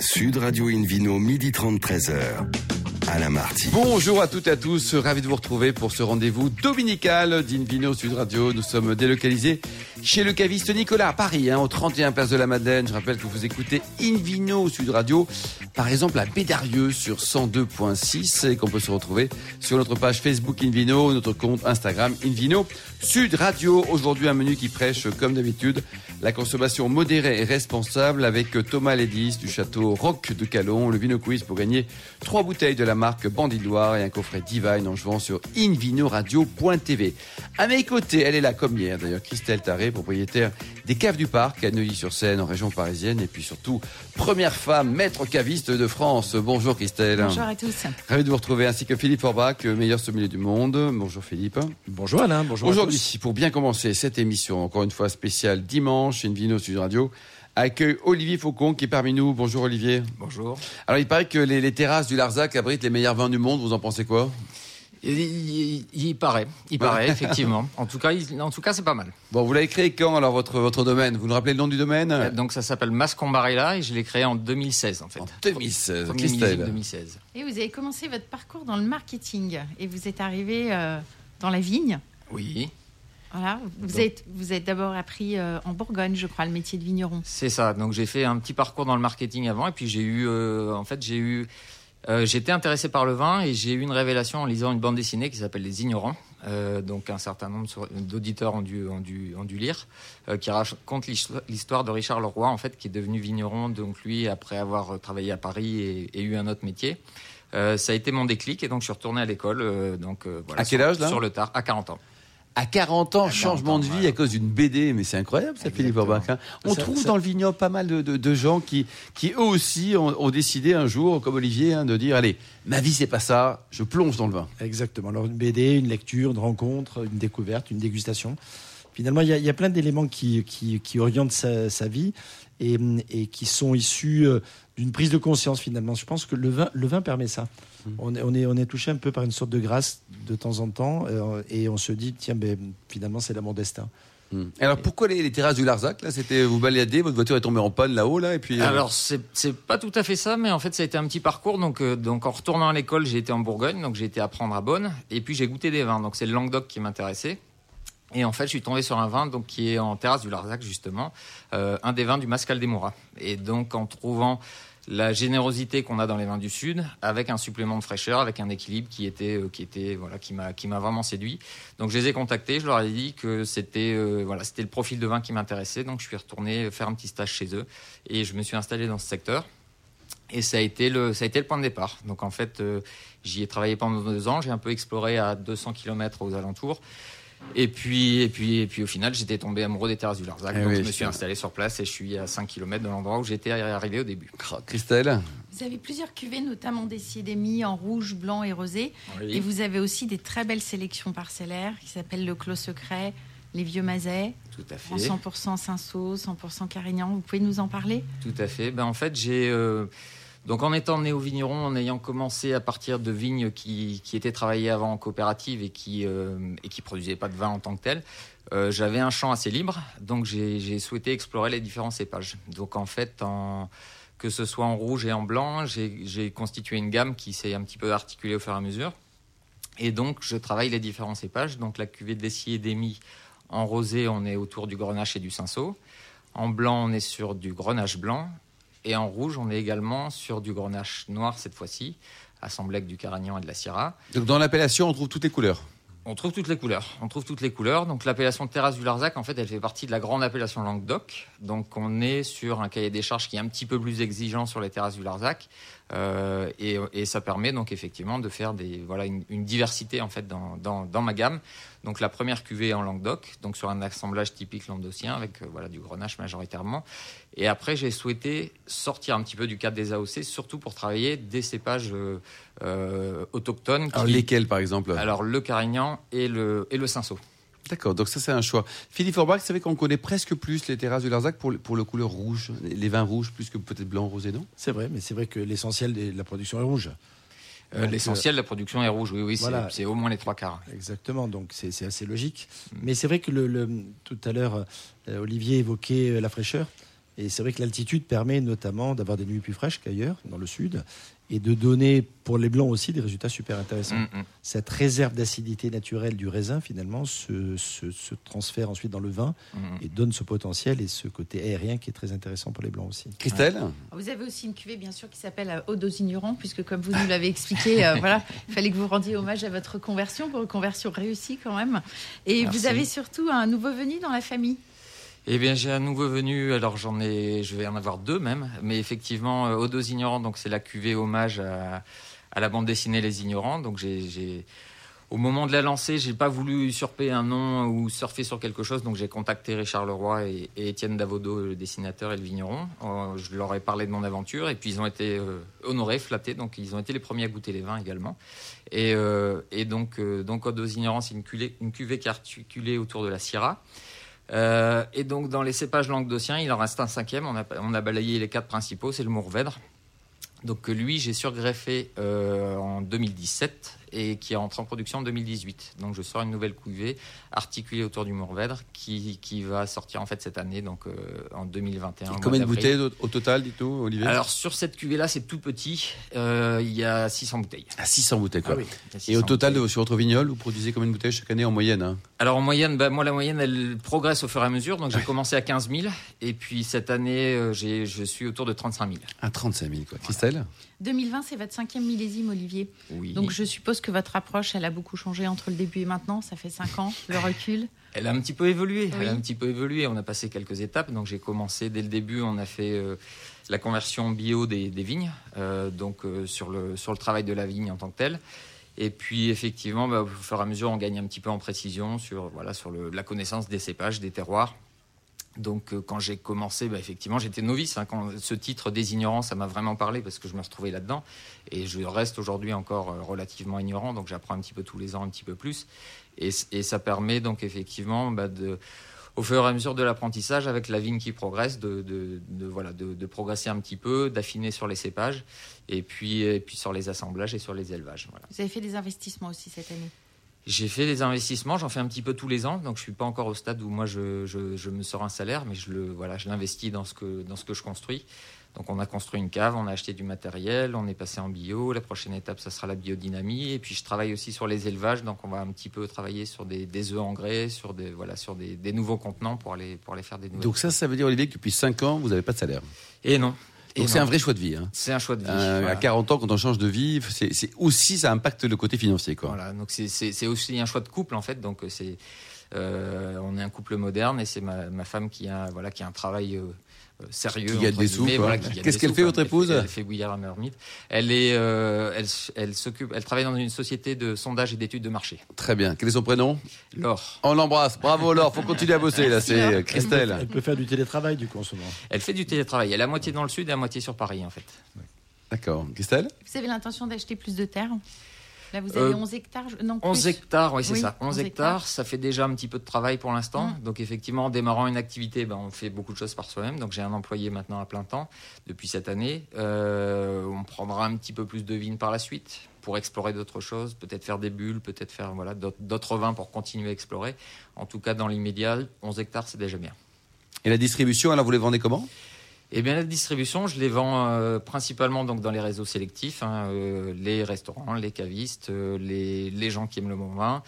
Sud Radio Invino, midi 30, 13h. Alain Marty. Bonjour à toutes et à tous, ravi de vous retrouver pour ce rendez-vous dominical d'Invino Sud Radio. Nous sommes délocalisés chez le caviste Nicolas à Paris, hein, au 31 Place de la Madeleine. Je rappelle que vous écoutez Invino Sud Radio, par exemple à Bédarieux sur 102.6 et qu'on peut se retrouver sur notre page Facebook Invino, notre compte Instagram Invino Sud Radio. Aujourd'hui un menu qui prêche comme d'habitude la consommation modérée et responsable avec Thomas Lédis du château Roc de Calon, le Vino Quiz pour gagner trois bouteilles de la marque Bandit Loire et un coffret Divine en jouant sur invinoradio.tv. À mes côtés, elle est là comme d'ailleurs, Christelle Taré, propriétaire des caves du parc à Neuilly-sur-Seine en région parisienne et puis surtout première femme maître caviste de France. Bonjour Christelle. Bonjour à tous. Ravi de vous retrouver ainsi que Philippe Orbach, meilleur sommelier du monde. Bonjour Philippe. Bonjour Alain, bonjour. Aujourd'hui, pour bien commencer cette émission, encore une fois spéciale dimanche, Invino Sud Radio, accueille Olivier Faucon qui est parmi nous. Bonjour Olivier. Bonjour. Alors il paraît que les, les terrasses du Larzac abritent les meilleurs vins du monde. Vous en pensez quoi? Il, il, il, paraît, il paraît effectivement. En tout cas, il, en tout cas, c'est pas mal. Bon, vous l'avez créé quand alors votre votre domaine? Vous nous rappelez le nom du domaine? Donc ça s'appelle Mascombarella et je l'ai créé en 2016 en fait. En 2016. Christelle. 2016. Et vous avez commencé votre parcours dans le marketing et vous êtes arrivé euh, dans la vigne. Oui. Voilà, vous êtes, vous êtes d'abord appris euh, en Bourgogne, je crois, le métier de vigneron. C'est ça. Donc j'ai fait un petit parcours dans le marketing avant, et puis j'ai eu, euh, en fait, j'ai eu, euh, j'étais intéressé par le vin, et j'ai eu une révélation en lisant une bande dessinée qui s'appelle Les Ignorants. Euh, donc un certain nombre d'auditeurs ont dû, ont dû, ont dû lire, euh, qui raconte l'histoire de Richard Leroy, en fait, qui est devenu vigneron, donc lui après avoir travaillé à Paris et, et eu un autre métier. Euh, ça a été mon déclic, et donc je suis retourné à l'école. donc voilà. À quel sur, âge là? Sur le tard, à 40 ans. À 40 ans, 40 changement de vie à cause d'une BD, mais c'est incroyable ça, Philippe Orbach. Hein. On ça, trouve ça... dans le vignoble pas mal de, de, de, gens qui, qui eux aussi ont, ont, décidé un jour, comme Olivier, hein, de dire allez, ma vie c'est pas ça, je plonge dans le vin. Exactement. Alors une BD, une lecture, une rencontre, une découverte, une dégustation. Finalement, il y a, il y a plein d'éléments qui, qui, qui, orientent sa, sa vie et, et, qui sont issus d'une prise de conscience finalement. Je pense que le vin, le vin permet ça. Mmh. On, est, on, est, on est touché un peu par une sorte de grâce de temps en temps euh, et on se dit tiens ben, finalement c'est là mon destin. Mmh. Alors pourquoi les, les, terrasses du Larzac là? C'était vous baladez, votre voiture est tombée en panne là-haut là et puis. Euh... Alors c'est pas tout à fait ça, mais en fait ça a été un petit parcours. Donc euh, donc en retournant à l'école, j'ai été en Bourgogne, donc j'ai été apprendre à Bonn et puis j'ai goûté des vins. Donc c'est le Languedoc qui m'intéressait. Et en fait, je suis tombé sur un vin donc qui est en terrasse du Larzac justement, euh, un des vins du Mascal des Mouras. Et donc en trouvant la générosité qu'on a dans les vins du sud, avec un supplément de fraîcheur, avec un équilibre qui était, euh, qui était, voilà, qui m'a, qui m'a vraiment séduit. Donc je les ai contactés, je leur ai dit que c'était, euh, voilà, c'était le profil de vin qui m'intéressait. Donc je suis retourné faire un petit stage chez eux et je me suis installé dans ce secteur. Et ça a été le, ça a été le point de départ. Donc en fait, euh, j'y ai travaillé pendant deux ans. J'ai un peu exploré à 200 km aux alentours. Et puis, et puis, et puis au final, j'étais tombé amoureux des terrasses du Larzac. Eh donc oui, je me suis installé sur place et je suis à 5 km de l'endroit où j'étais arrivé au début. Christelle Vous avez plusieurs cuvées, notamment des Siedemi en rouge, blanc et rosé. Oui. Et vous avez aussi des très belles sélections parcellaires qui s'appellent le Clos Secret, les Vieux Mazets, Tout à en fait. 100% Cinsault, 100% Carignan. Vous pouvez nous en parler? Tout à fait. Ben, en fait, j'ai. euh, donc, en étant né au vigneron, en ayant commencé à partir de vignes qui, qui étaient travaillées avant en coopérative et qui euh, produisaient pas de vin en tant que tel, euh, j'avais un champ assez libre. Donc, j'ai souhaité explorer les différents cépages. Donc, en fait, en, que ce soit en rouge et en blanc, j'ai constitué une gamme qui s'est un petit peu articulée au fur et à mesure. Et donc, je travaille les différents cépages. Donc, la cuvée d'Essier et en rosé, on est autour du grenache et du cinsault. En blanc, on est sur du grenache blanc. Et en rouge, on est également sur du grenache noir cette fois-ci, assemblé avec du carignan et de la syrah. Donc dans l'appellation, on trouve toutes les couleurs. On trouve toutes les couleurs. On trouve toutes les couleurs. Donc l'appellation terrasse du Larzac, en fait, elle fait partie de la grande appellation Languedoc. Donc on est sur un cahier des charges qui est un petit peu plus exigeant sur les terrasses du Larzac. Euh, et, et ça permet donc effectivement de faire des, voilà, une, une diversité en fait dans, dans, dans ma gamme. Donc la première cuvée en Languedoc, donc sur un assemblage typique languedocien avec euh, voilà, du grenache majoritairement. Et après, j'ai souhaité sortir un petit peu du cadre des AOC, surtout pour travailler des cépages euh, autochtones. Alors lesquels par exemple? Alors le carignan et le, et le cinsault. D'accord, donc ça c'est un choix. Philippe Orbach, c'est vrai qu'on connaît presque plus les terrasses du Larzac pour, le- pour le couleur rouge, les vins rouges plus que peut-être blanc, rosé, non? C'est vrai, mais c'est vrai que l'essentiel de la production est rouge. Euh, L'essentiel de la production est rouge, oui, oui, c'est- voilà. c'est au moins les trois quarts. Exactement, donc c'est c'est assez logique. Mais c'est vrai que le, le- tout à l'heure, euh, Olivier évoquait euh, la fraîcheur. Et c'est vrai que l'altitude permet notamment d'avoir des nuits plus fraîches qu'ailleurs, dans le sud, et de donner pour les blancs aussi des résultats super intéressants. Mm, mm. Cette réserve d'acidité naturelle du raisin, finalement, se, se- se transfère ensuite dans le vin Mm. et donne ce potentiel et ce côté aérien qui est très intéressant pour les blancs aussi. Christelle Vous avez aussi une cuvée, bien sûr, qui s'appelle euh, Eau aux ignorants, puisque comme vous nous l'avez expliqué, euh, voilà, il fallait que vous rendiez hommage à votre conversion, pour une conversion réussie quand même. Et Merci. vous avez surtout un nouveau venu dans la famille. Eh bien, j'ai un nouveau venu. Alors, j'en ai, je vais en avoir deux même. Mais effectivement, euh, Odos Ignorants, donc c'est la cuvée hommage à, à la bande dessinée Les Ignorants. Donc, j'ai, au moment de la lancer, j'ai pas voulu usurper un nom ou surfer sur quelque chose. Donc, j'ai contacté Richard Leroy et, et Étienne Davodo, le dessinateur et le vigneron. Euh, je leur ai parlé de mon aventure et puis ils ont été euh, honorés, flattés. Donc, ils ont été les premiers à goûter les vins également. Et, et donc, donc Ignorants, c'est une, cuvée- une cuvée qui est articulée autour de la Syrah. Euh, et donc dans les cépages languedociens, il en reste un cinquième. On a, balayé les quatre principaux, c'est le Mourvèdre. Donc lui, j'ai surgreffé euh, en 2017 et qui est entré en production en 2018. Donc je sors une nouvelle cuvée articulée autour du Mourvèdre qui, qui va sortir en fait cette année, donc euh, en 2021. au mois Combien de bouteilles au, total, dites-nous, Olivier? Alors sur cette cuvée-là, c'est tout petit. Euh, il y a 600 bouteilles. À 600 bouteilles, quoi. Il y a Et 600 au total, bouteilles. sur votre vignol, vous produisez combien de bouteilles chaque année en moyenne hein? Alors en moyenne, bah, moi la moyenne elle progresse au fur et à mesure. Donc j'ai commencé à 15 000 et puis cette année euh, je suis autour de 35 000. À 35 000, quoi. Christelle? 2020, c'est votre cinquième millésime, Olivier. Oui. Donc je suppose que votre approche, elle a beaucoup changé entre le début et maintenant. Ça fait cinq ans, le recul. Elle a un petit peu évolué. Elle a un petit peu évolué. On a passé quelques étapes. Donc j'ai commencé dès le début. On a fait euh, la conversion bio des, des vignes, euh, donc euh, sur le sur le travail de la vigne en tant que telle. Et puis effectivement, bah, au fur et à mesure, on gagne un petit peu en précision sur voilà sur le- la connaissance des cépages, des terroirs. Donc euh, quand j'ai commencé, bah, effectivement, j'étais novice. hein. quand ce titre des ignorants, ça m'a vraiment parlé parce que je me retrouvais là-dedans. Et je reste aujourd'hui encore euh, relativement ignorant, donc j'apprends un petit peu tous les ans, un petit peu plus. Et, ça permet donc effectivement, bah, au fur et à mesure de l'apprentissage, avec la vigne qui progresse, de, voilà, de progresser un petit peu, d'affiner sur les cépages, et puis, et puis sur les assemblages et sur les élevages. Voilà. Vous avez fait des investissements aussi cette année? J'ai fait des investissements, j'en fais un petit peu tous les ans, donc je suis pas encore au stade où moi je, je, je me sors un salaire, mais je le voilà, je l'investis dans ce que dans ce que je construis. Donc on a construit une cave, on a acheté du matériel, on est passé en bio. La prochaine étape, ça sera la biodynamie. Et puis je travaille aussi sur les élevages, donc on va un petit peu travailler sur des, des œufs engrais, sur des voilà, sur des, des nouveaux contenants pour aller pour aller faire des nouvelles. Donc ça, ça veut dire, Olivier, que depuis 5 ans, vous n'avez pas de salaire? Et non. Et c'est un vrai choix de vie. hein. C'est un choix de vie. Euh, voilà. À 40 ans, quand on change de vie, c'est aussi, ça impacte le côté financier. Quoi. Voilà, donc c'est- aussi un choix de couple en fait. Donc euh, c'est on est un couple moderne et c'est ma, ma femme qui a voilà qui a un travail euh, euh, sérieux. Qui gagne des sous, voilà, Qu'est-ce qu'elle sous, fait, quoi. votre épouse Elle fait bouillir à marmite. Elle est euh, elle elle s'occupe elle travaille dans une société de sondage et d'études de marché. Très bien. Quel est son prénom? Laure. On l'embrasse. Bravo, Laure. Faut continuer à bosser, là. C'est euh, Christelle. Elle peut faire du télétravail du coup en ce moment. Elle fait du télétravail. Elle est à moitié dans le sud et à moitié sur Paris en fait. D'accord. Christelle? Vous avez l'intention d'acheter plus de terre? Là, vous Euh, avez 11 hectares Non, 11 plus. hectares, oui, c'est Oui, ça. 11 11 hectares, hectares. ça fait déjà un petit peu de travail pour l'instant. Mm. Donc, effectivement, en démarrant une activité, ben, on fait beaucoup de choses par soi-même. Donc, j'ai un employé maintenant à plein temps depuis cette année. Euh, on prendra un petit peu plus de vignes par la suite pour explorer d'autres choses, peut-être faire des bulles, peut-être faire voilà, d'autres- d'autres vins pour continuer à explorer. En tout cas, dans l'immédiat, 11 hectares, c'est déjà bien. Et la distribution, alors vous les vendez comment? Eh bien, la distribution, je les vends euh, principalement donc dans les réseaux sélectifs, hein, euh, les restaurants, les cavistes, euh, les, les gens qui aiment le bon vin.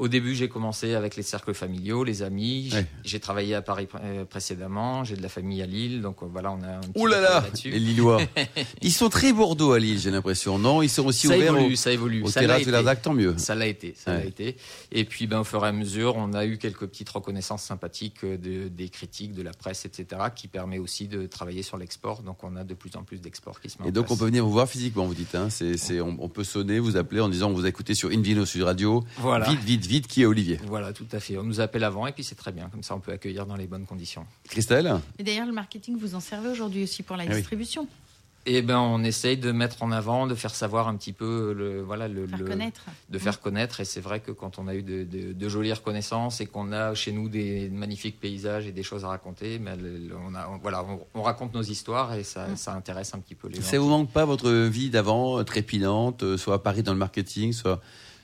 Au début, j'ai commencé avec les cercles familiaux, les amis. Ouais. J'ai travaillé à Paris euh, précédemment. J'ai de la famille à Lille, donc euh, voilà, on a un petit Ouh là là là-dessus. Les Lillois. Ils sont très Bordeaux à Lille, j'ai l'impression. Non, ils sont aussi Ça ouverts évolue, au, ça évolue. au Ça l'a terrasse de l'Ardac, tant mieux. Ça l'a été, ça l'a été. Et puis, ben, au fur et à mesure, on a eu quelques petites reconnaissances sympathiques euh, de- des critiques, de la presse, etc., qui permet aussi de travailler sur l'export. Donc, on a de plus en plus d'exports qui se mettent Et donc, on peut venir vous voir physiquement, vous dites. Hein. C'est, c'est, on, on peut sonner, vous appeler en disant vous écoutez sur Invino Sud Radio. Voilà. Vite, vite, vite, qui est Olivier Voilà, tout à fait. On nous appelle avant et puis c'est très bien. Comme ça, on peut accueillir dans les bonnes conditions. Christelle Et d'ailleurs, le marketing, vous en servez aujourd'hui aussi pour la Ah oui. distribution. Et ben, on essaye de mettre en avant, de faire savoir un petit peu le, voilà, le, Faire le- connaître. de Mm. faire connaître. Et c'est vrai que quand on a eu de, de- de jolies reconnaissances et qu'on a chez nous des magnifiques paysages et des choses à raconter, mais le- on, a, on- voilà, on, on raconte nos histoires et ça, Mm. ça intéresse un petit peu les gens. Ça vous manque pas votre vie d'avant, euh, trépidante, euh, soit à Paris dans le marketing, soit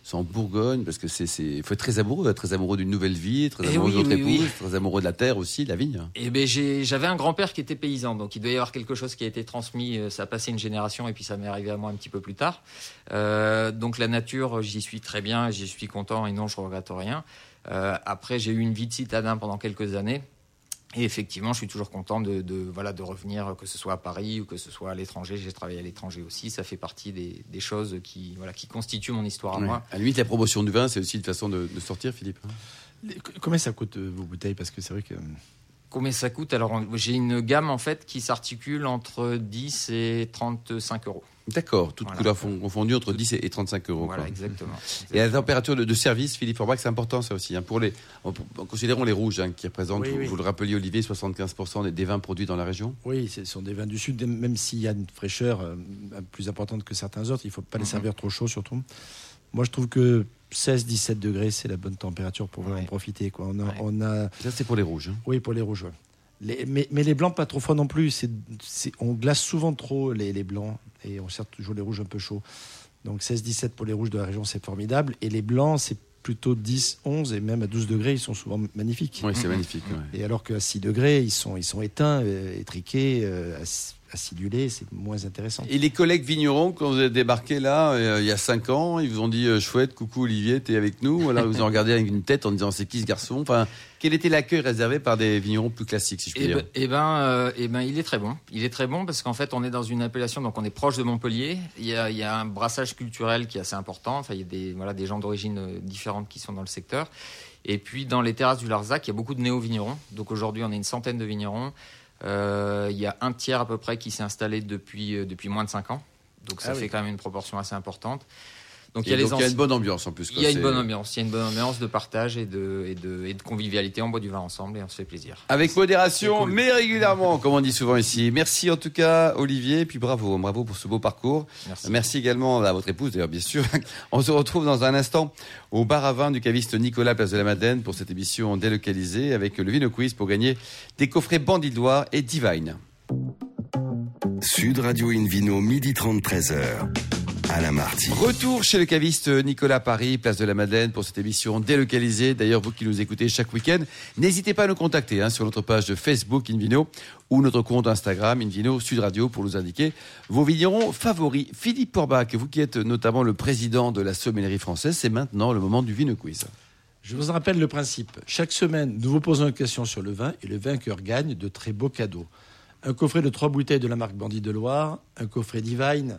c'est en Bourgogne, parce que c'est, c'est, faut être très amoureux, très amoureux d'une nouvelle vie, très Eh amoureux oui, de votre oui, épouse, oui. très amoureux de la terre aussi, de la vigne. Et ben j'ai- j'avais un grand-père qui était paysan, donc il doit y avoir quelque chose qui a été transmis. euh, Ça a passé une génération et puis ça m'est arrivé à moi un petit peu plus tard. Euh, donc la nature, j'y suis très bien, j'y suis content et non, je regrette rien. Euh, après, j'ai eu une vie de citadin pendant quelques années. Et effectivement, je suis toujours content de, de, voilà, de revenir, que ce soit à Paris ou que ce soit à l'étranger. J'ai travaillé à l'étranger aussi. Ça fait partie des, des choses qui, voilà, qui constituent mon histoire à moi. À la limite, la promotion du vin, c'est aussi une façon de, de sortir, Philippe. hein. Les- Combien ça coûte euh, vos bouteilles? Parce que c'est vrai que. Combien ça coûte? Alors, j'ai une gamme en fait qui s'articule entre 10 et 35 euros. D'accord, toutes Voilà. couleurs fon- confondues entre 10 et 35 euros. Voilà, quoi. exactement. Et la température de, de service, Philippe Forbach, c'est important ça aussi. hein. pour les, en, en considérant les rouges, hein, qui représentent, Oui, vous, oui. vous le rappeliez Olivier, 75% des, des vins produits dans la région. Oui, ce sont des vins du Sud, même s'il y a une fraîcheur euh, plus importante que certains autres, il ne faut pas les Mhm. servir trop chaud surtout. Moi, je trouve que 16-17 degrés, c'est la bonne température pour Ouais. en profiter. Quoi. On, a, Ouais. on a, Ça, c'est pour les rouges. hein. oui, pour les rouges. ouais. Les- mais, mais les blancs, pas trop froids non plus. On glace souvent trop les, les blancs et on sert toujours les rouges un peu chauds. Donc 16-17 pour les rouges de la région, c'est formidable. Et les blancs, c'est plutôt 10-11 et même à 12 degrés, ils sont souvent magnifiques. Oui, c'est magnifique. ouais. Et alors qu'à 6 degrés, ils sont, ils sont éteints, euh, étriqués, euh, c'est moins intéressant. Et les collègues vignerons, quand vous êtes débarqué là, euh, il y a 5 ans, ils vous ont dit euh, chouette, coucou Olivier, t'es avec nous. Ou alors ils vous ont regardé avec une tête en disant c'est qui ce garçon? Enfin, quel était l'accueil réservé par des vignerons plus classiques, si je puis Eh dire ben, eh ben, euh, eh ben, il est très bon. Il est très bon parce qu'en fait, on est dans une appellation, donc on est proche de Montpellier. Il y a, il y a un brassage culturel qui est assez important. Enfin, il y a des, voilà, des gens d'origine différentes qui sont dans le secteur. Et puis, dans les terrasses du Larzac, il y a beaucoup de néo-vignerons. Donc aujourd'hui, on est une centaine de vignerons. Euh, il y a un tiers à peu près qui s'est installé depuis, euh, depuis moins de 5 ans. Donc ça Ah fait oui. quand même une proportion assez importante. Donc il y a les donc, il y a anciens- une bonne ambiance en plus. il y a une bonne ambiance, il y a une bonne ambiance de partage et de, et de, et de convivialité. On boit du vin ensemble et on se fait plaisir. Avec modération, cool. mais régulièrement, comme on dit souvent ici. Merci en tout cas, Olivier, et puis bravo, bravo pour ce beau parcours. Merci. Merci également à votre épouse, d'ailleurs, bien sûr. On se retrouve dans un instant au bar à vin du caviste Nicolas Place de la Madeleine pour cette émission délocalisée avec le Vino Quiz pour gagner des coffrets Bandidoire et Divine. Sud Radio Invino, midi 30, 13h. Alain Marty. Retour chez le caviste Nicolas Paris, place de la Madeleine, pour cette émission délocalisée. D'ailleurs, vous qui nous écoutez chaque week-end, n'hésitez pas à nous contacter hein, sur notre page de Facebook Invino ou notre compte Instagram Invino Sud Radio pour nous indiquer vos vignerons favoris. Philippe Porbach, vous qui êtes notamment le président de la sommellerie française, c'est maintenant le moment du Vino Quiz. Je vous rappelle le principe. Chaque semaine, nous vous posons une question sur le vin et le vainqueur gagne de très beaux cadeaux. Un coffret de trois bouteilles de la marque Bandit de Loire, un coffret Divine,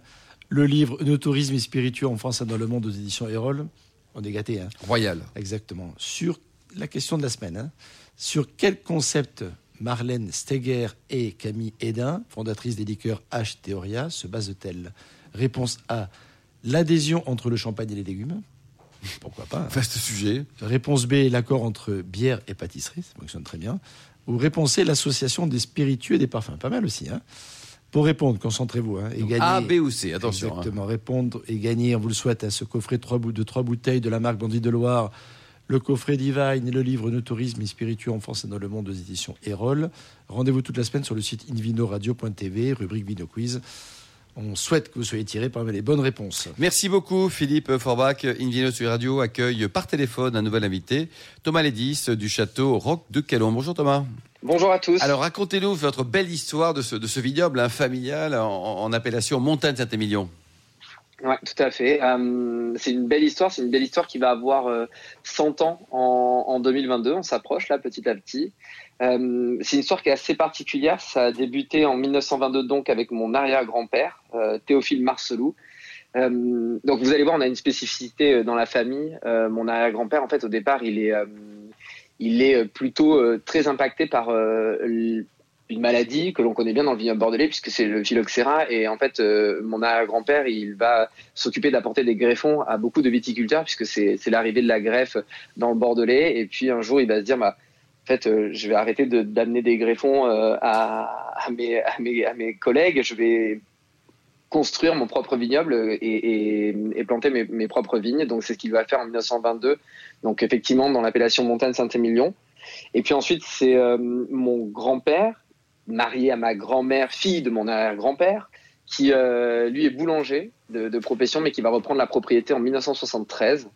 le livre Nos tourisme et spiritueux en France et dans le monde aux éditions Erol. On est gâtés, hein Royal. Exactement. Sur la question de la semaine, hein. sur quel concept Marlène Steger et Camille Hédin, fondatrice des liqueurs H Theoria, se basent-elles? Réponse A l'adhésion entre le champagne et les légumes. Pourquoi pas hein. Vaste sujet. Réponse B l'accord entre bière et pâtisserie, ça fonctionne très bien. Ou réponse C l'association des spiritueux et des parfums, pas mal aussi. Hein. Pour répondre, concentrez-vous hein, et gagner. A, B ou C, attention. hein. Exactement. Répondre et gagner, on vous le souhaite, à ce coffret de trois, bou- de trois bouteilles de la marque Bandit de Loire, le coffret Divine et le livre No tourisme et spiritueux en France et dans le monde aux éditions Erol. Rendez-vous toute la semaine sur le site invinoradio.tv, rubrique Vino Quiz. On souhaite que vous soyez tirés parmi les bonnes réponses. Merci beaucoup Philippe Forbach. Invino sur Radio accueille par téléphone un nouvel invité, Thomas Lédis du château Roc de Calon. Bonjour Thomas. Bonjour à tous. Alors racontez-nous votre belle histoire de ce, de ce vignoble hein, familial en, en appellation Montagne Saint-Émilion. Ouais, tout à fait. Euh, c'est une belle histoire. C'est une belle histoire qui va avoir euh, 100 ans en, en 2022. On s'approche là petit à petit. Euh, c'est une histoire qui est assez particulière. Ça a débuté en 1922 donc avec mon arrière-grand-père euh, Théophile Marcelou. Euh, donc vous allez voir, on a une spécificité euh, dans la famille. Euh, mon arrière-grand-père, en fait, au départ, il est, euh, il est plutôt euh, très impacté par euh, une maladie que l'on connaît bien dans le vignoble bordelais puisque c'est le phylloxéra. Et en fait euh, mon arrière-grand-père il va s'occuper d'apporter des greffons à beaucoup de viticulteurs puisque c'est l'arrivée de la greffe dans le bordelais. Et puis un jour il va se dire bah en fait euh, je vais arrêter de d'amener des greffons euh, à, à mes à mes à mes collègues. Je vais construire mon propre vignoble et, et, et planter mes, mes propres vignes. Donc c'est ce qu'il va faire en 1922 donc effectivement dans l'appellation montagne Saint-Émilion. Et puis ensuite c'est euh, mon grand-père marié à ma grand-mère, fille de mon arrière-grand-père, qui lui est boulanger de, de, profession, mais qui va reprendre la propriété en 1973.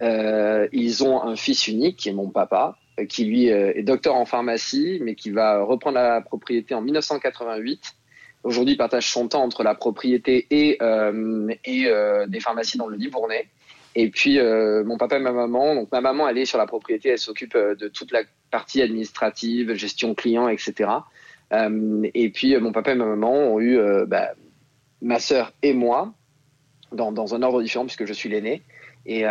ils ont un fils unique qui est mon papa, qui lui est docteur en pharmacie, mais qui va reprendre la propriété en 1988 aujourd'hui partage son temps entre la propriété et, euh, et euh, des pharmacies dans le Libournais. Et puis euh, mon papa et ma maman, donc ma maman elle est sur la propriété, elle s'occupe de toute la partie administrative, gestion client, etc. et puis mon papa et ma maman ont eu bah, ma sœur et moi dans, dans, un ordre différent puisque je suis l'aîné. Et,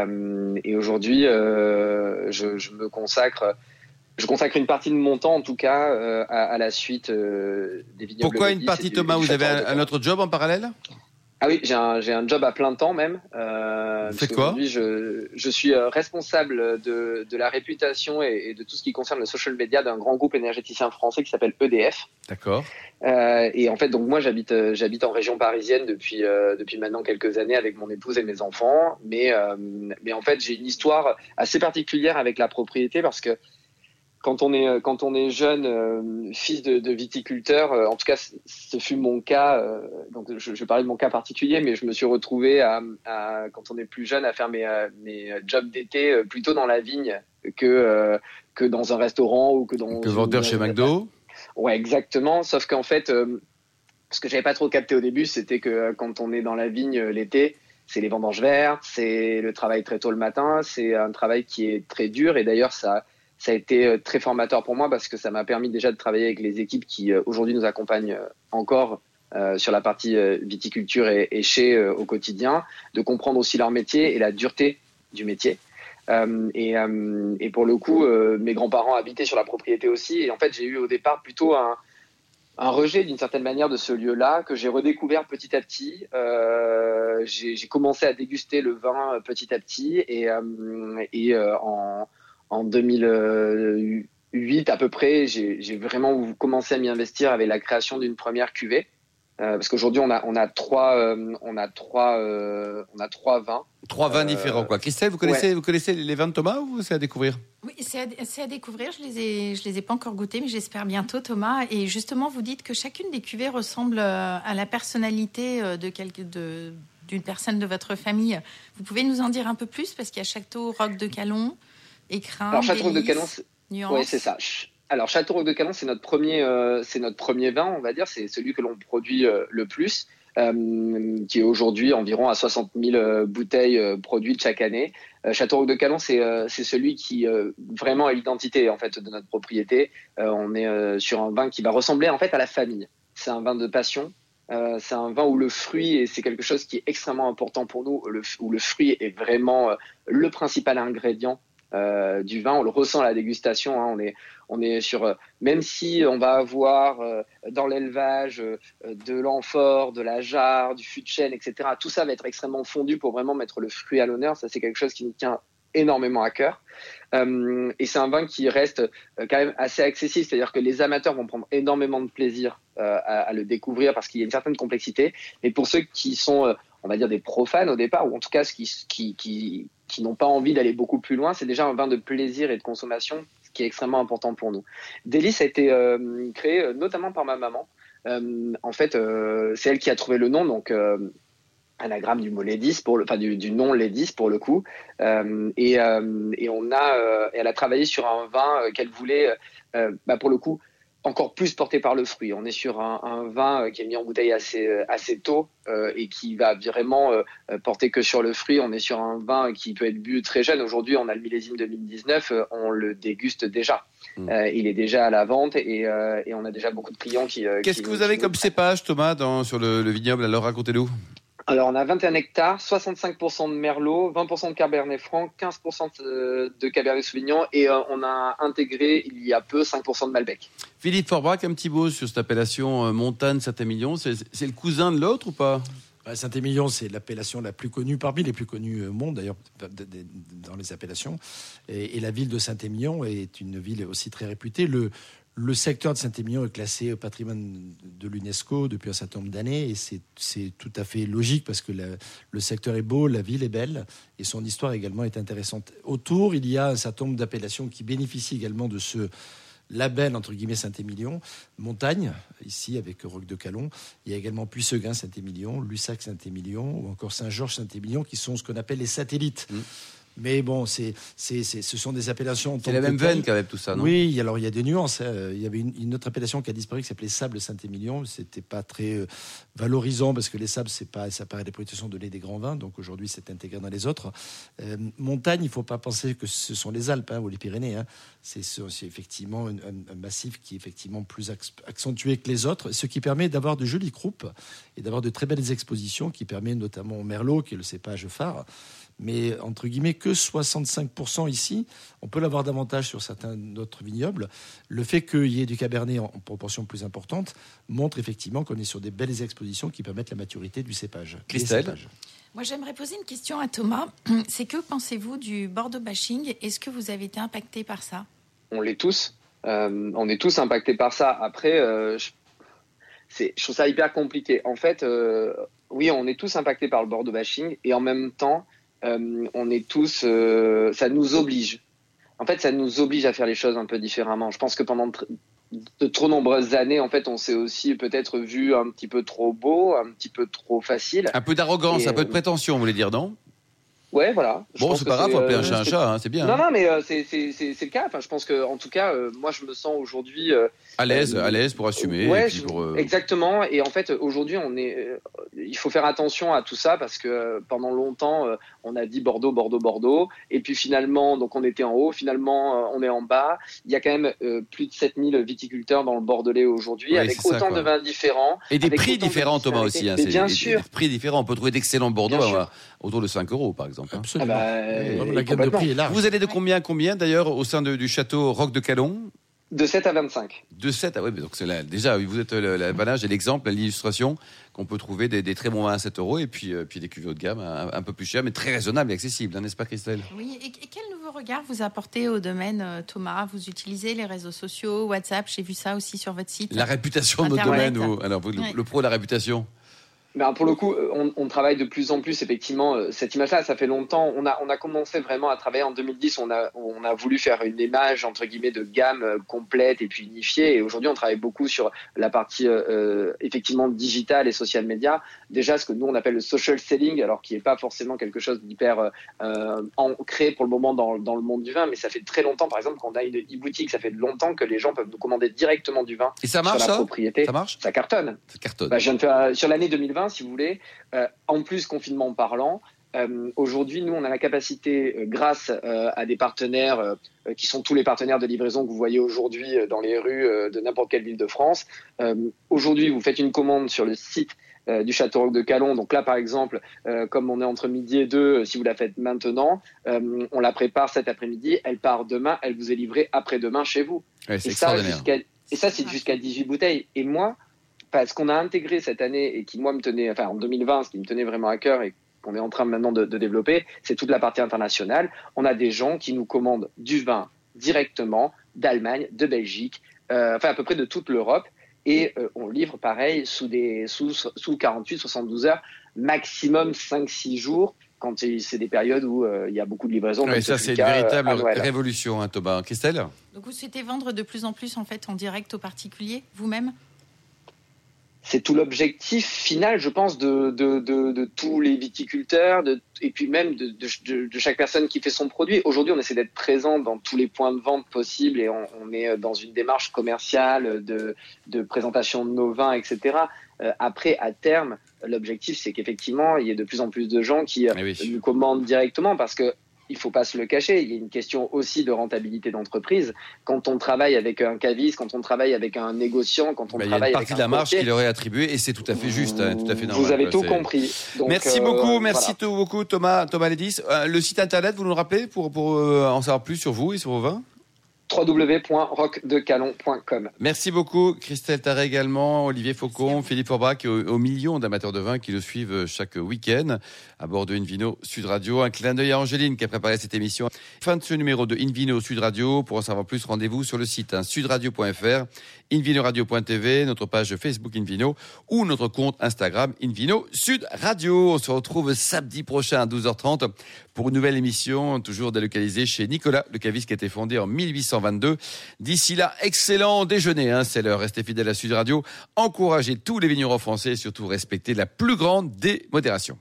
aujourd'hui, je, me consacre je consacre une partie de mon temps, en tout cas, euh, à, la suite euh, des vidéos. Pourquoi une partie, Thomas Vous avez un, autre job en parallèle? Ah oui, j'ai un, un, job à plein temps même. Euh, Faites quoi? je, je suis responsable de, de la réputation et, de tout ce qui concerne le social media d'un grand groupe énergéticien français qui s'appelle EDF. D'accord. Euh, et en fait, donc moi, j'habite j'habite en région parisienne depuis depuis maintenant quelques années avec mon épouse et mes enfants. Mais mais en fait, j'ai une histoire assez particulière avec la propriété parce que quand on est euh, quand on est jeune euh, fils de, de viticulteur, euh, en tout cas ce fut mon cas. donc je, je, parler de mon cas particulier, mais je me suis retrouvé à, à quand on est plus jeune à faire mes, mes jobs d'été plutôt dans la vigne que que dans un restaurant ou que dans que vendeur chez McDo. Ouais, exactement. Sauf qu'en fait, ce que j'avais pas trop capté au début, c'était que quand on est dans la vigne l'été, c'est les vendanges vertes, c'est le travail très tôt le matin, c'est un travail qui est très dur et d'ailleurs ça ça a été euh, très formateur pour moi parce que ça m'a permis déjà de travailler avec les équipes qui euh, aujourd'hui nous accompagnent euh, encore sur la partie viticulture et, chez au quotidien, de comprendre aussi leur métier et la dureté du métier. Et, pour le coup, mes grands-parents habitaient sur la propriété aussi. Et en fait, j'ai eu au départ plutôt un, rejet d'une certaine manière de ce lieu-là que j'ai redécouvert petit à petit. J'ai commencé à déguster le vin petit à petit et, et en, en 2008 à peu près, j'ai vraiment commencé à m'y investir avec la création d'une première cuvée. Euh, parce qu'aujourd'hui on a on a trois euh, on a trois euh, on a trois vins. Trois vins différents quoi. Christelle, vous connaissez vous connaissez les vins de Thomas ou c'est à découvrir? Oui, c'est à, à, découvrir. Je les ai je les ai pas encore goûtés, mais j'espère bientôt Thomas. Et justement, vous dites que chacune des cuvées ressemble à la personnalité de quelque de d'une personne de votre famille. Vous pouvez nous en dire un peu plus? Parce qu'il y a Château Roc de Calon. Alors Château de Canon, oui c'est ça. Alors Château de Canon, c'est notre premier, euh, c'est notre premier vin, on va dire, c'est celui que l'on produit euh, le plus, euh, qui est aujourd'hui environ à 60 000 bouteilles produites chaque année. Château de Canon, c'est celui qui vraiment est l'identité en fait de notre propriété. on est sur un vin qui va ressembler en fait à la famille. C'est un vin de passion, c'est un vin où le fruit, et c'est quelque chose qui est extrêmement important pour nous, où le fruit est vraiment le principal ingrédient euh, du vin, on le ressent à la dégustation. Hein, on est on est sur euh, même si on va avoir euh, dans l'élevage de l'amphore, de la jarre, du fût de chêne, etc. Tout ça va être extrêmement fondu pour vraiment mettre le fruit à l'honneur. Ça c'est quelque chose qui nous tient énormément à cœur. et c'est un vin qui reste quand même assez accessible, c'est-à-dire que les amateurs vont prendre énormément de plaisir à, le découvrir parce qu'il y a une certaine complexité. Mais pour ceux qui sont, on va dire, des profanes au départ, ou en tout cas qui, qui, qui, qui n'ont pas envie d'aller beaucoup plus loin, c'est déjà un vin de plaisir et de consommation ce qui est extrêmement important pour nous. Délice a été euh, créé euh, notamment par ma maman. Euh, en fait, c'est elle qui a trouvé le nom, donc anagramme du mot Lédis pour le, enfin du, du nom Lédis pour le coup. et, et on a, elle a travaillé sur un vin qu'elle voulait, bah pour le coup, encore plus porté par le fruit. On est sur un, un vin euh, qui est mis en bouteille assez, euh, assez tôt euh, et qui va vraiment euh, porter que sur le fruit. On est sur un vin qui peut être bu très jeune. Aujourd'hui, on a le millésime 2019, on le déguste déjà. Mmh. il est déjà à la vente et, et, on a déjà beaucoup de clients qui. Qu'est-ce que vous avez comme cépage, Thomas, dans, sur le, le vignoble? Alors racontez-nous. Alors, on a 21 hectares, 65% de Merlot, 20% de Cabernet Franc, 15% de Cabernet Sauvignon et euh, on a intégré il y a peu 5% de Malbec. Philippe Forbrac, un petit mot sur cette appellation euh, Montagne Saint-Émilion. C'est le cousin de l'autre ou pas? Bah, Saint-Émilion, c'est l'appellation la plus connue, parmi les plus connues au monde d'ailleurs, dans les appellations. Et, et, la ville de Saint-Émilion est une ville aussi très réputée. Le, le secteur de Saint-Émilion est classé au patrimoine de l'UNESCO depuis un certain nombre d'années et c'est tout à fait logique parce que le secteur est beau, la ville est belle et son histoire également est intéressante. Autour, il y a un certain nombre d'appellations qui bénéficient également de ce, label entre guillemets Saint-Émilion, Montagne, ici avec Roc de Calon. Il y a également Puisseguin Saint-Émilion, Lussac Saint-Émilion ou encore Saint-Georges Saint-Émilion qui sont ce qu'on appelle les satellites. Mm. Mais bon, c'est, c'est, c'est- ce sont des appellations. C'est la même veine même tout ça, non? Oui, alors il y a des nuances. hein. Il y avait une, une autre appellation qui a disparu qui s'appelait Sable Saint-Émilion. C'était pas très euh, valorisant parce que les sables, c'est pas, ça paraît des productions de lait des grands vins. Donc aujourd'hui, c'est intégré dans les autres. Euh, montagne, il faut pas penser que ce sont les Alpes hein, ou les Pyrénées. hein. C'est, ce- c'est effectivement un, un- un massif qui est effectivement plus acc- accentué que les autres, ce qui permet d'avoir de jolies croupes et d'avoir de très belles expositions, qui permet notamment au Merlot, qui est le cépage phare. Mais entre guillemets, que 65% ici, on peut l'avoir davantage sur certains autres vignobles. Le fait qu'il y ait du cabernet en, en proportion plus importante montre effectivement qu'on est sur des belles expositions qui permettent la maturité du cépage. Christelle cépages. Moi, j'aimerais poser une question à Thomas. C'est que pensez-vous du Bordeaux bashing? Est-ce que vous avez été impacté par ça? On l'est tous. Euh, on est tous impactés par ça. Après, euh, je, c'est, je trouve ça hyper compliqué. En fait, euh, oui, on est tous impactés par le Bordeaux bashing et en même temps, euh, on est tous, euh, ça nous oblige. En fait, ça nous oblige à faire les choses un peu différemment. Je pense que pendant de trop nombreuses années, en fait, on s'est aussi peut-être vu un petit peu trop beau, un petit peu trop facile. Un peu d'arrogance, un peu de euh, prétention, vous voulez dire, non? Ouais, voilà. Je Bon, c'est pas grave, appeler euh, un chat un c'est- chat, hein, c'est bien. Non, hein. non, mais euh, c'est c'est- c'est- c'est le cas. Enfin, je pense que, en tout cas, euh, moi, je me sens aujourd'hui euh, À l'aise, euh, à l'aise pour assumer. Ouais, et puis je- pour, euh, exactement. Et en fait, aujourd'hui, on est, euh, il faut faire attention à tout ça parce que euh, pendant longtemps, euh, on a dit Bordeaux, Bordeaux, Bordeaux, et puis finalement, donc on était en haut, finalement, euh, on est en bas. Il y a quand même euh, plus de 7000 viticulteurs dans le Bordelais aujourd'hui, Ouais, avec ça, autant de vins différents. Et des prix de différents, Thomas, aussi. Hein, bien des- sûr. Des prix différents. On peut trouver d'excellents Bordeaux à- autour de 5 euros, par exemple. hein. Absolument. Ah bah, Ouais, euh, la gamme de prix est large. Vous allez de combien à combien, d'ailleurs, au sein de- du château Roc de Calon? De 7 à 25. De 7 à... Oui, mais donc c'est là, déjà, vous êtes le- l'apanage et l'exemple, l'illustration qu'on peut trouver des, des très bons vins à 7 euros et puis, euh, puis des cuvées haut de gamme un, un peu plus chers, mais très raisonnables et accessibles, hein, n'est-ce pas, Christelle? Oui, et, et quel nouveau regard vous apportez au domaine, euh, Thomas? Vous utilisez les réseaux sociaux, WhatsApp, j'ai vu ça aussi sur votre site. La réputation de notre domaine, vous, alors vous, le, le pro de la réputation? Ben, pour le coup, euh, on, on travaille de plus en plus effectivement euh, cette image-là. Ça fait longtemps. On a on a commencé vraiment à travailler en 2010. On a on a voulu faire une image entre guillemets de gamme euh, complète et puis unifiée. Et aujourd'hui, on travaille beaucoup sur la partie euh, effectivement digitale et social media. Déjà, ce que nous on appelle le social selling, alors qui est pas forcément quelque chose d'hyper euh, ancré pour le moment dans dans le monde du vin, mais ça fait très longtemps, par exemple, qu'on a une e-boutique. Ça fait longtemps que les gens peuvent nous commander directement du vin Et ça sur la ça? propriété. Ça marche? Ça cartonne. Ça cartonne. Bah, je viens de faire sur l'année 2020, si vous voulez. euh, en plus confinement parlant, euh, aujourd'hui, nous, on a la capacité, euh, grâce euh, à des partenaires qui sont tous les partenaires de livraison que vous voyez aujourd'hui euh, dans les rues euh, de n'importe quelle ville de France. Euh, aujourd'hui, vous faites une commande sur le site euh, du Château de Calon. Donc là, par exemple, euh, comme on est entre midi et deux, euh, si vous la faites maintenant, euh, on la prépare cet après-midi, elle part demain, elle vous est livrée après-demain chez vous. Ouais, c'est Et ça, extraordinaire. jusqu'à et ça, c'est jusqu'à 18 bouteilles. Et moi, parce qu'on a intégré cette année et qui, moi, me tenait, enfin, en 2020, ce qui me tenait vraiment à cœur et qu'on est en train maintenant de, de développer, c'est toute la partie internationale. On a des gens qui nous commandent du vin directement d'Allemagne, de Belgique, euh, enfin, à peu près de toute l'Europe. Et euh, on livre pareil sous, des, sous, sous 48, 72 heures, maximum 5-6 jours, quand c'est des périodes où euh, il y a beaucoup de livraisons. Comme ça, ce c'est une véritable Noël. révolution, hein, Thomas. Christelle? Donc vous souhaitez vendre de plus en plus en fait en direct aux particuliers, vous-même? C'est tout l'objectif final, je pense, de, de, de, de tous les viticulteurs, de, et puis même de, de, de chaque personne qui fait son produit. Aujourd'hui, on essaie d'être présent dans tous les points de vente possibles et on, on est dans une démarche commerciale de, de présentation de nos vins, etc. Euh, après, à terme, l'objectif, c'est qu'effectivement, il y ait de plus en plus de gens qui euh, oui. nous commandent directement parce que il faut pas se le cacher. Il y a une question aussi de rentabilité d'entreprise. Quand on travaille avec un caviste, quand on travaille avec un négociant, quand on Bah, Il y a travaille une avec partie un de la marge courtier, qui leur est attribuée et c'est tout à fait juste, hein, tout à fait normal. vous avez tout compris. Donc, merci euh, beaucoup, merci voilà. tout beaucoup Thomas, Thomas Lédis. Euh, le site internet, vous nous le rappelez pour, pour euh, en savoir plus sur vous et sur vos vins? www.rockdecalon.com. Merci beaucoup Christelle Taré également, Olivier Faucon, Philippe Forbach et aux, aux millions d'amateurs de vin qui le suivent chaque week-end à bord de Invino Sud Radio. Un clin d'œil à Angéline qui a préparé cette émission. Fin de ce numéro de Invino Sud Radio. Pour en savoir plus, rendez-vous sur le site hein, sudradio.fr, invinoradio.tv, notre page Facebook Invino ou notre compte Instagram Invino Sud Radio. On se retrouve samedi prochain à 12h30 pour une nouvelle émission, toujours délocalisée chez Nicolas Le Cavis qui a été fondé en 1820 122. D'ici là, excellent déjeuner, hein, c'est l'heure. Restez fidèles à Sud Radio. Encouragez tous les vignerons français et surtout respectez la plus grande des modérations.